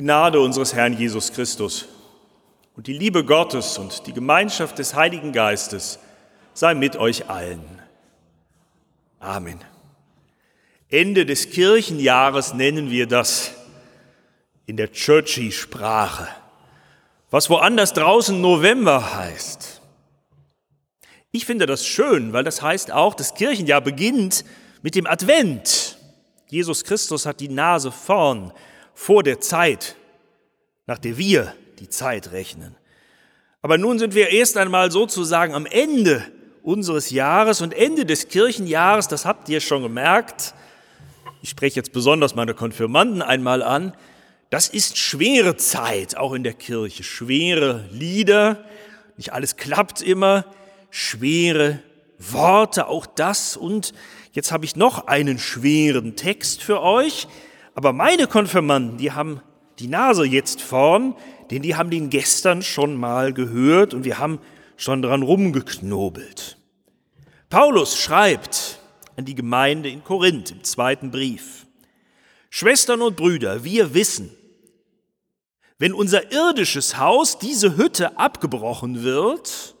Die Gnade unseres Herrn Jesus Christus und die Liebe Gottes und die Gemeinschaft des Heiligen Geistes sei mit euch allen. Amen. Ende des Kirchenjahres nennen wir das in der Churchy-Sprache, was woanders draußen November heißt. Ich finde das schön, weil das heißt auch, das Kirchenjahr beginnt mit dem Advent. Jesus Christus hat die Nase vorn vor der Zeit, nach der wir die Zeit rechnen. Aber nun sind wir erst einmal sozusagen am Ende unseres Jahres und Ende des Kirchenjahres, das habt ihr schon gemerkt. Ich spreche jetzt besonders meine Konfirmanden einmal an. Das ist schwere Zeit, auch in der Kirche. Schwere Lieder, nicht alles klappt immer. Schwere Worte, auch das. Und jetzt habe ich noch einen schweren Text für euch. Aber meine Konfirmanden, die haben die Nase jetzt vorn, denn die haben den gestern schon mal gehört und wir haben schon dran rumgeknobelt. Paulus schreibt an die Gemeinde in Korinth im zweiten Brief. Schwestern und Brüder, wir wissen, wenn unser irdisches Haus, diese Hütte, abgebrochen wird,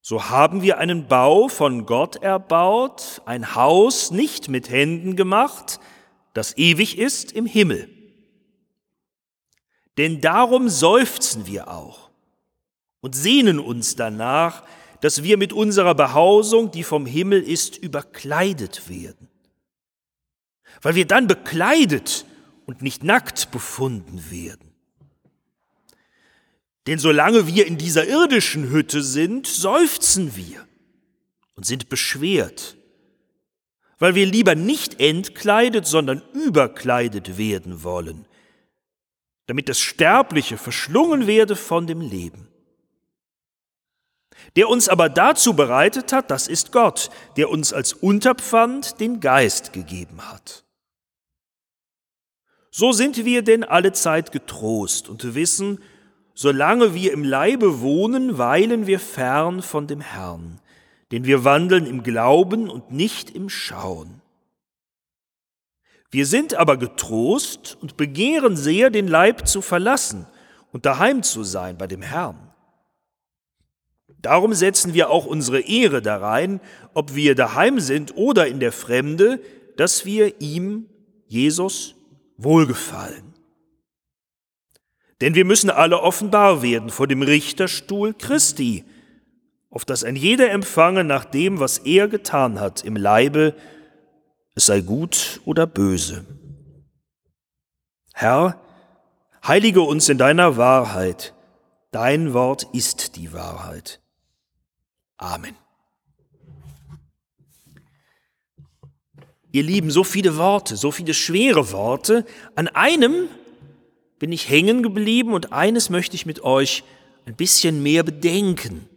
so haben wir einen Bau von Gott erbaut, ein Haus nicht mit Händen gemacht, das ewig ist im Himmel. Denn darum seufzen wir auch und sehnen uns danach, dass wir mit unserer Behausung, die vom Himmel ist, überkleidet werden. Weil wir dann bekleidet und nicht nackt befunden werden. Denn solange wir in dieser irdischen Hütte sind, seufzen wir und sind beschwert weil wir lieber nicht entkleidet, sondern überkleidet werden wollen, damit das Sterbliche verschlungen werde von dem Leben. Der uns aber dazu bereitet hat, das ist Gott, der uns als Unterpfand den Geist gegeben hat. So sind wir denn alle Zeit getrost und wissen, solange wir im Leibe wohnen, weilen wir fern von dem Herrn denn wir wandeln im Glauben und nicht im Schauen. Wir sind aber getrost und begehren sehr, den Leib zu verlassen und daheim zu sein bei dem Herrn. Darum setzen wir auch unsere Ehre darein, ob wir daheim sind oder in der Fremde, dass wir ihm, Jesus, wohlgefallen. Denn wir müssen alle offenbar werden vor dem Richterstuhl Christi, auf dass ein jeder empfange nach dem, was er getan hat im Leibe, es sei gut oder böse. Herr, heilige uns in deiner Wahrheit, dein Wort ist die Wahrheit. Amen. Ihr Lieben, so viele Worte, so viele schwere Worte. An einem bin ich hängen geblieben und eines möchte ich mit euch ein bisschen mehr bedenken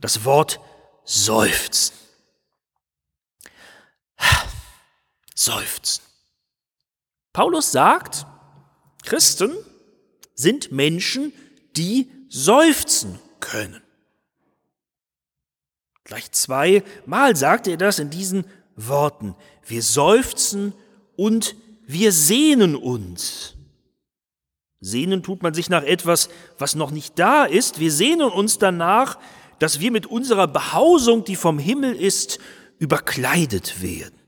das Wort seufzen. Seufzen. Paulus sagt, Christen sind Menschen, die seufzen können. Gleich zweimal sagt er das in diesen Worten. Wir seufzen und wir sehnen uns. Sehnen tut man sich nach etwas, was noch nicht da ist. Wir sehnen uns danach, dass wir mit unserer Behausung, die vom Himmel ist, überkleidet werden.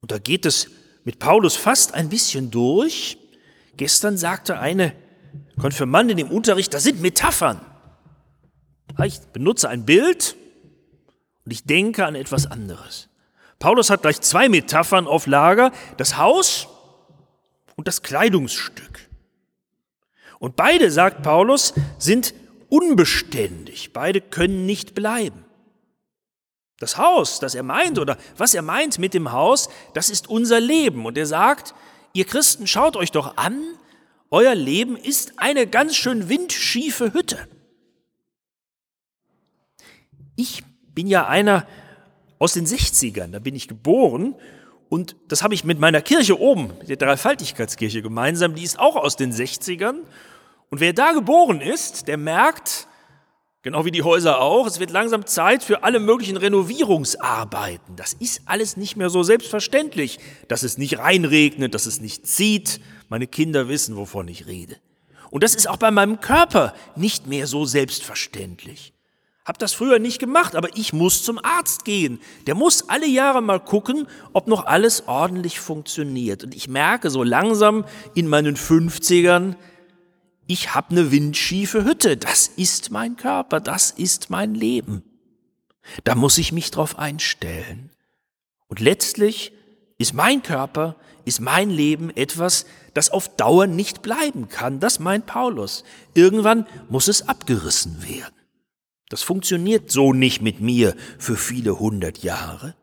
Und da geht es mit Paulus fast ein bisschen durch. Gestern sagte eine Konfirmandin im Unterricht, das sind Metaphern. Ich benutze ein Bild und ich denke an etwas anderes. Paulus hat gleich zwei Metaphern auf Lager, das Haus und das Kleidungsstück. Und beide, sagt Paulus, sind unbeständig. Beide können nicht bleiben. Das Haus, das er meint oder was er meint mit dem Haus, das ist unser Leben. Und er sagt, ihr Christen, schaut euch doch an, euer Leben ist eine ganz schön windschiefe Hütte. Ich bin ja einer aus den 60ern, da bin ich geboren und das habe ich mit meiner Kirche oben, der Dreifaltigkeitskirche gemeinsam, die ist auch aus den 60ern und wer da geboren ist, der merkt, genau wie die Häuser auch, es wird langsam Zeit für alle möglichen Renovierungsarbeiten. Das ist alles nicht mehr so selbstverständlich, dass es nicht reinregnet, dass es nicht zieht, Meine Kinder wissen, wovon ich rede. Und das ist auch bei meinem Körper nicht mehr so selbstverständlich. Hab das früher nicht gemacht, aber ich muss zum Arzt gehen. Der muss alle Jahre mal gucken, ob noch alles ordentlich funktioniert. Und ich merke so langsam in meinen 50ern, ich habe eine windschiefe Hütte. Das ist mein Körper, das ist mein Leben. Da muss ich mich drauf einstellen. Und letztlich ist mein Körper, ist mein Leben etwas, das auf Dauer nicht bleiben kann. Das meint Paulus. Irgendwann muss es abgerissen werden. Das funktioniert so nicht mit mir für viele hundert Jahre.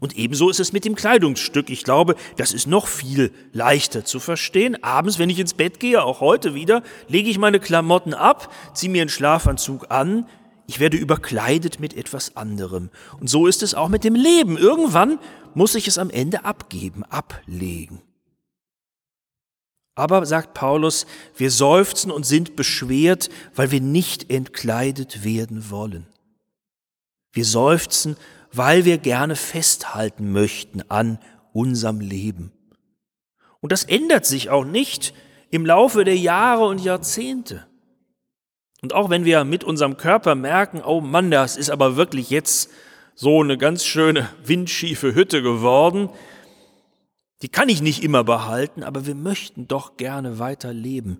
Und ebenso ist es mit dem Kleidungsstück. Ich glaube, das ist noch viel leichter zu verstehen. Abends, wenn ich ins Bett gehe, auch heute wieder, lege ich meine Klamotten ab, ziehe mir einen Schlafanzug an, ich werde überkleidet mit etwas anderem. Und so ist es auch mit dem Leben. Irgendwann muss ich es am Ende abgeben, ablegen. Aber, sagt Paulus, wir seufzen und sind beschwert, weil wir nicht entkleidet werden wollen. Wir seufzen, weil wir gerne festhalten möchten an unserem Leben. Und das ändert sich auch nicht im Laufe der Jahre und Jahrzehnte. Und auch wenn wir mit unserem Körper merken, oh Mann, das ist aber wirklich jetzt so eine ganz schöne windschiefe Hütte geworden, die kann ich nicht immer behalten, aber wir möchten doch gerne weiter leben.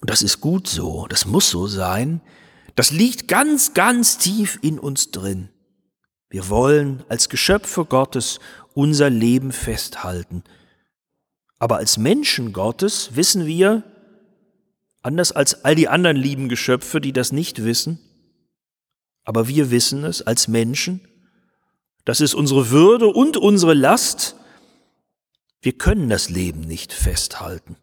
Und das ist gut so, das muss so sein. Das liegt ganz, ganz tief in uns drin. Wir wollen als Geschöpfe Gottes unser Leben festhalten. Aber als Menschen Gottes wissen wir, Anders als all die anderen lieben Geschöpfe, die das nicht wissen. Aber wir wissen es als Menschen. Das ist unsere Würde und unsere Last. Wir können das Leben nicht festhalten.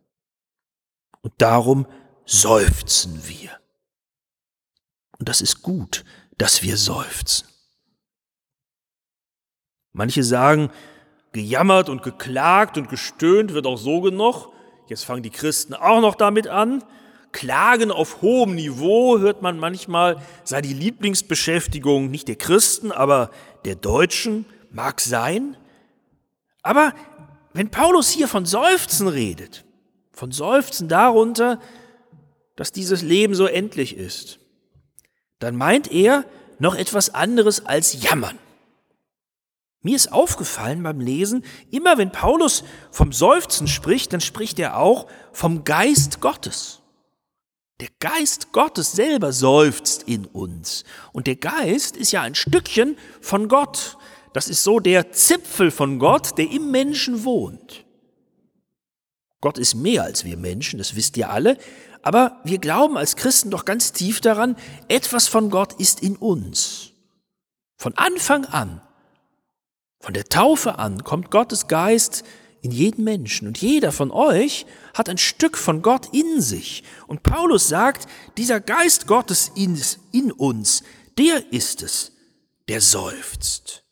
Und darum seufzen wir. Und das ist gut, dass wir seufzen. Manche sagen, gejammert und geklagt und gestöhnt wird auch so genug. Jetzt fangen die Christen auch noch damit an. Klagen auf hohem Niveau hört man manchmal, sei die Lieblingsbeschäftigung nicht der Christen, aber der Deutschen, mag sein. Aber wenn Paulus hier von Seufzen redet, von Seufzen darunter, dass dieses Leben so endlich ist, dann meint er noch etwas anderes als jammern. Mir ist aufgefallen beim Lesen, immer wenn Paulus vom Seufzen spricht, dann spricht er auch vom Geist Gottes. Der Geist Gottes selber seufzt in uns. Und der Geist ist ja ein Stückchen von Gott. Das ist so der Zipfel von Gott, der im Menschen wohnt. Gott ist mehr als wir Menschen, das wisst ihr alle. Aber wir glauben als Christen doch ganz tief daran, etwas von Gott ist in uns. Von Anfang an, von der Taufe an, kommt Gottes Geist in jeden Menschen. Und jeder von euch hat ein Stück von Gott in sich. Und Paulus sagt, dieser Geist Gottes in, uns, der ist es, der seufzt.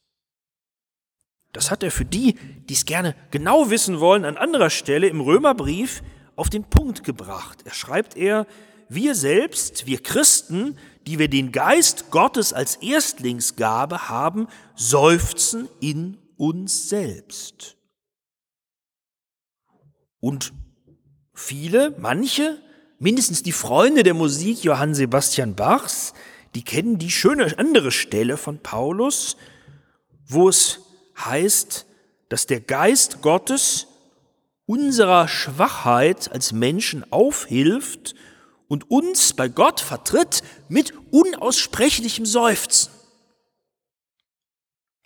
Das hat er für die, die es gerne genau wissen wollen, an anderer Stelle im Römerbrief auf den Punkt gebracht. Er schreibt er, wir selbst, wir Christen, die wir den Geist Gottes als Erstlingsgabe haben, seufzen in uns selbst. Und viele, manche, mindestens die Freunde der Musik Johann Sebastian Bachs, die kennen die schöne andere Stelle von Paulus, wo es heißt, dass der Geist Gottes unserer Schwachheit als Menschen aufhilft und uns bei Gott vertritt mit unaussprechlichem Seufzen.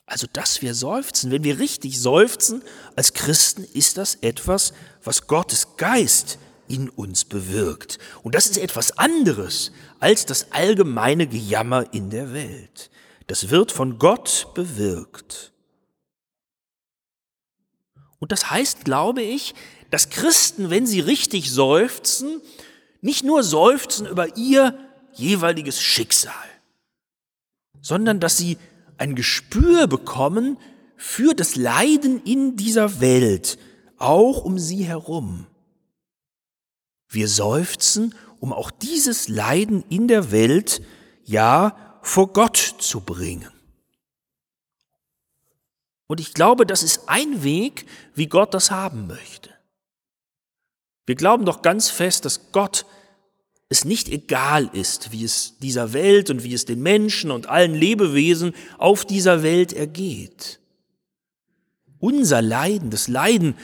Also, dass wir seufzen, wenn wir richtig seufzen als Christen, ist das etwas, was Gottes Geist in uns bewirkt. Und das ist etwas anderes als das allgemeine Gejammer in der Welt. Das wird von Gott bewirkt. Und das heißt, glaube ich, dass Christen, wenn sie richtig seufzen, nicht nur seufzen über ihr jeweiliges Schicksal, sondern dass sie ein Gespür bekommen für das Leiden in dieser Welt, auch um sie herum. Wir seufzen, um auch dieses Leiden in der Welt ja vor Gott zu bringen. Und ich glaube, das ist ein Weg, wie Gott das haben möchte. Wir glauben doch ganz fest, dass Gott es nicht egal ist, wie es dieser Welt und wie es den Menschen und allen Lebewesen auf dieser Welt ergeht. Unser Leiden, das Leiden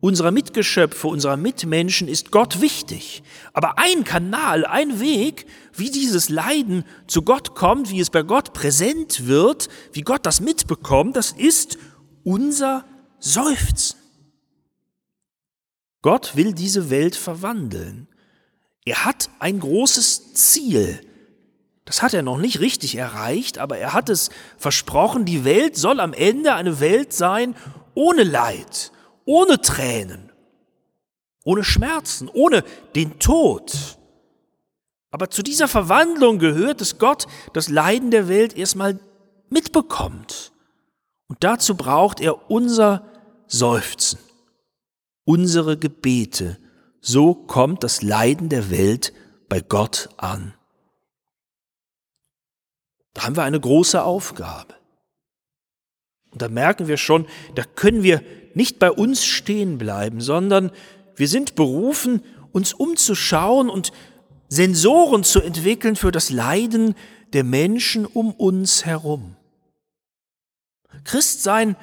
unserer Mitgeschöpfe, unserer Mitmenschen ist Gott wichtig. Aber ein Kanal, ein Weg, wie dieses Leiden zu Gott kommt, wie es bei Gott präsent wird, wie Gott das mitbekommt, das ist unser Seufzen. Gott will diese Welt verwandeln. Er hat ein großes Ziel. Das hat er noch nicht richtig erreicht, aber er hat es versprochen, die Welt soll am Ende eine Welt sein ohne Leid, ohne Tränen, ohne Schmerzen, ohne den Tod. Aber zu dieser Verwandlung gehört es Gott, das Leiden der Welt erstmal mitbekommt. Und dazu braucht er unser Seufzen, unsere Gebete. So kommt das Leiden der Welt bei Gott an. Da haben wir eine große Aufgabe. Und da merken wir schon, da können wir nicht bei uns stehen bleiben, sondern wir sind berufen, uns umzuschauen und Sensoren zu entwickeln für das Leiden der Menschen um uns herum. Christsein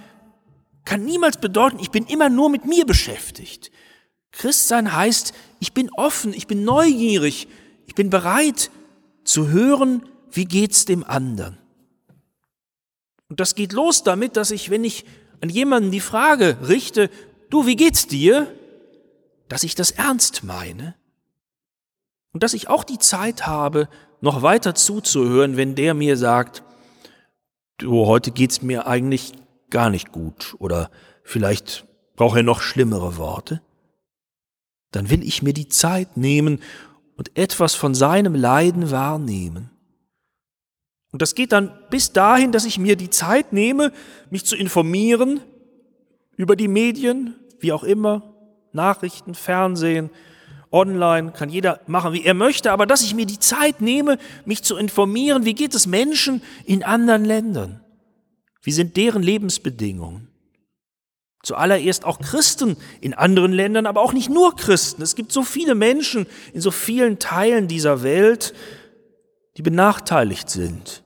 kann niemals bedeuten, ich bin immer nur mit mir beschäftigt. Christsein heißt, ich bin offen, ich bin neugierig, ich bin bereit zu hören, wie geht's dem anderen. Und das geht los damit, dass ich, wenn ich an jemanden die Frage richte, du, wie geht's dir? Dass ich das ernst meine. Und dass ich auch die Zeit habe, noch weiter zuzuhören, wenn der mir sagt, du, heute geht's mir eigentlich gar nicht gut oder vielleicht braucht er noch schlimmere Worte. Dann will ich mir die Zeit nehmen und etwas von seinem Leiden wahrnehmen. Und das geht dann bis dahin, dass ich mir die Zeit nehme, mich zu informieren über die Medien, wie auch immer, Nachrichten, Fernsehen, online, kann jeder machen, wie er möchte, aber dass ich mir die Zeit nehme, mich zu informieren, wie geht es Menschen in anderen Ländern? Wie sind deren Lebensbedingungen? Zuallererst auch Christen in anderen Ländern, aber auch nicht nur Christen. Es gibt so viele Menschen in so vielen Teilen dieser Welt, die benachteiligt sind,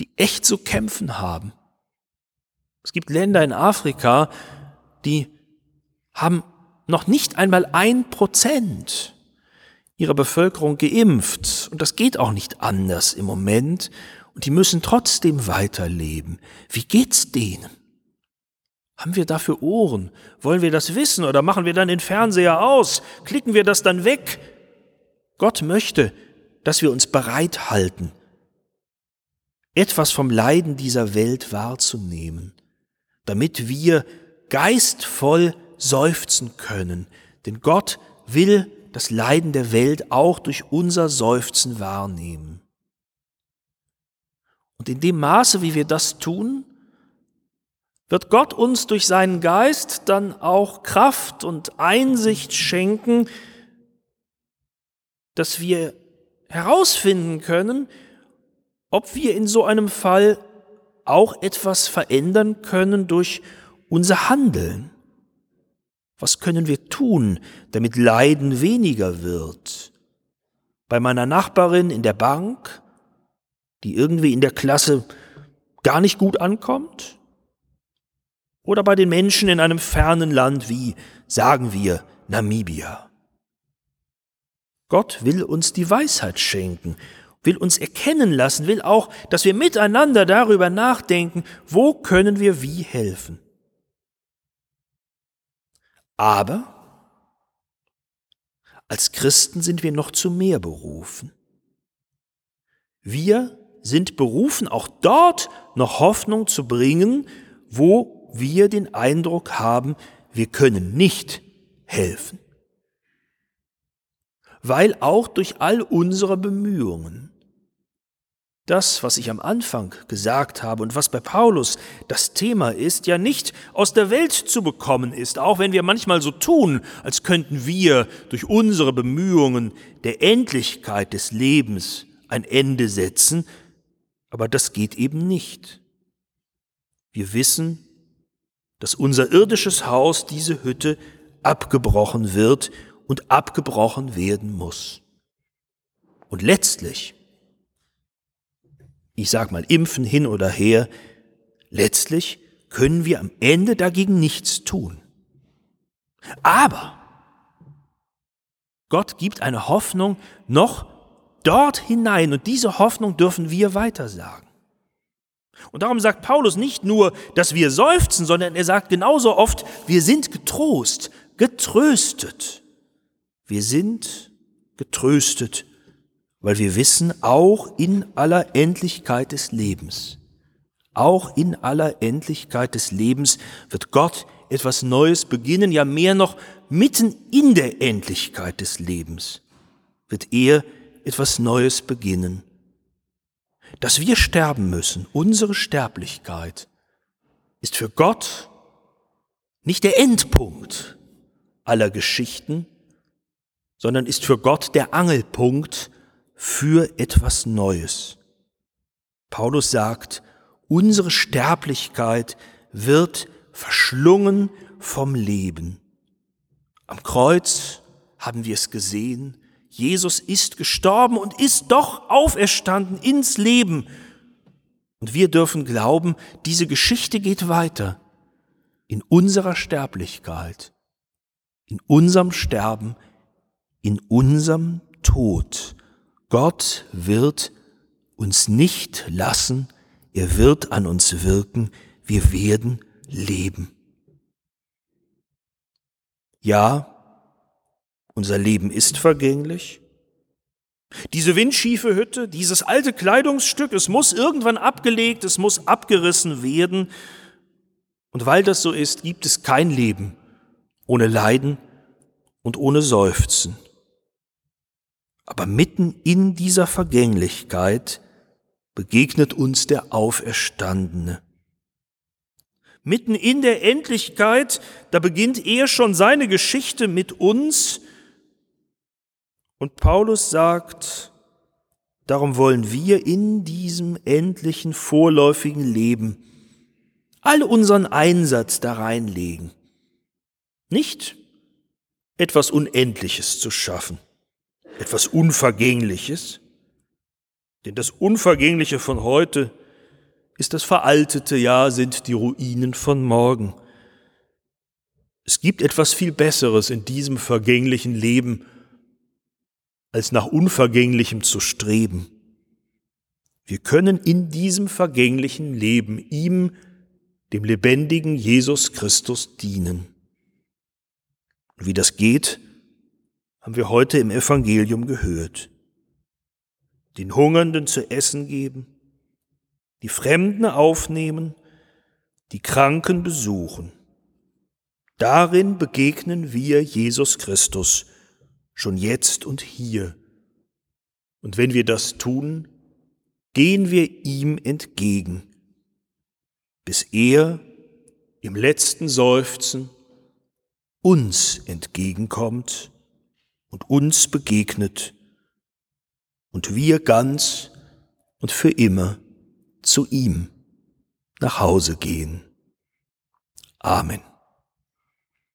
die echt zu kämpfen haben. Es gibt Länder in Afrika, die haben noch nicht einmal ein Prozent ihrer Bevölkerung geimpft. Und das geht auch nicht anders im Moment. Und die müssen trotzdem weiterleben. Wie geht's denen? Haben wir dafür Ohren? Wollen wir das wissen oder machen wir dann den Fernseher aus? Klicken wir das dann weg? Gott möchte, dass wir uns bereit halten, etwas vom Leiden dieser Welt wahrzunehmen, damit wir geistvoll seufzen können. Denn Gott will das Leiden der Welt auch durch unser Seufzen wahrnehmen. Und in dem Maße, wie wir das tun, wird Gott uns durch seinen Geist dann auch Kraft und Einsicht schenken, dass wir herausfinden können, ob wir in so einem Fall auch etwas verändern können durch unser Handeln. Was können wir tun, damit Leiden weniger wird? Bei meiner Nachbarin in der Bank, die irgendwie in der Klasse gar nicht gut ankommt? Oder bei den Menschen in einem fernen Land wie, sagen wir, Namibia? Gott will uns die Weisheit schenken, will uns erkennen lassen, will auch, dass wir miteinander darüber nachdenken, wo können wir wie helfen. Aber als Christen sind wir noch zu mehr berufen. Wir sind berufen, auch dort noch Hoffnung zu bringen, wo wir den Eindruck haben, wir können nicht helfen. Weil auch durch all unsere Bemühungen das, was ich am Anfang gesagt habe und was bei Paulus das Thema ist, ja nicht aus der Welt zu bekommen ist, auch wenn wir manchmal so tun, als könnten wir durch unsere Bemühungen der Endlichkeit des Lebens ein Ende setzen, aber das geht eben nicht. Wir wissen, dass unser irdisches Haus, diese Hütte, abgebrochen wird und abgebrochen werden muss. Und letztlich, ich sag mal impfen hin oder her, letztlich können wir am Ende dagegen nichts tun. Aber Gott gibt eine Hoffnung noch dort hinein und diese Hoffnung dürfen wir weitersagen. Und darum sagt Paulus nicht nur, dass wir seufzen, sondern er sagt genauso oft, wir sind getrost, getröstet. Wir sind getröstet, weil wir wissen, auch in aller Endlichkeit des Lebens, auch in aller Endlichkeit des Lebens wird Gott etwas Neues beginnen, ja mehr noch mitten in der Endlichkeit des Lebens wird er etwas Neues beginnen. Dass wir sterben müssen, unsere Sterblichkeit, ist für Gott nicht der Endpunkt aller Geschichten, sondern ist für Gott der Angelpunkt für etwas Neues. Paulus sagt, unsere Sterblichkeit wird verschlungen vom Leben. Am Kreuz haben wir es gesehen, Jesus ist gestorben und ist doch auferstanden ins Leben. Und wir dürfen glauben, diese Geschichte geht weiter in unserer Sterblichkeit, in unserem Sterben, in unserem Tod. Gott wird uns nicht lassen, er wird an uns wirken, wir werden leben. Ja, unser Leben ist vergänglich. Diese windschiefe Hütte, dieses alte Kleidungsstück, es muss irgendwann abgelegt, es muss abgerissen werden. Und weil das so ist, gibt es kein Leben ohne Leiden und ohne Seufzen. Aber mitten in dieser Vergänglichkeit begegnet uns der Auferstandene. Mitten in der Endlichkeit, da beginnt er schon seine Geschichte mit uns. Und Paulus sagt, darum wollen wir in diesem endlichen vorläufigen Leben all unseren Einsatz da reinlegen. Nicht etwas Unendliches zu schaffen, etwas Unvergängliches, denn das Unvergängliche von heute ist das veraltete Jahr, sind die Ruinen von morgen. Es gibt etwas viel Besseres in diesem vergänglichen Leben, als nach Unvergänglichem zu streben. Wir können in diesem vergänglichen Leben ihm, dem lebendigen Jesus Christus, dienen. Und wie das geht, haben wir heute im Evangelium gehört. Den Hungernden zu essen geben, die Fremden aufnehmen, die Kranken besuchen. Darin begegnen wir Jesus Christus schon jetzt und hier. Und wenn wir das tun, gehen wir ihm entgegen, bis er im letzten Seufzen uns entgegenkommt und uns begegnet und wir ganz und für immer zu ihm nach Hause gehen. Amen.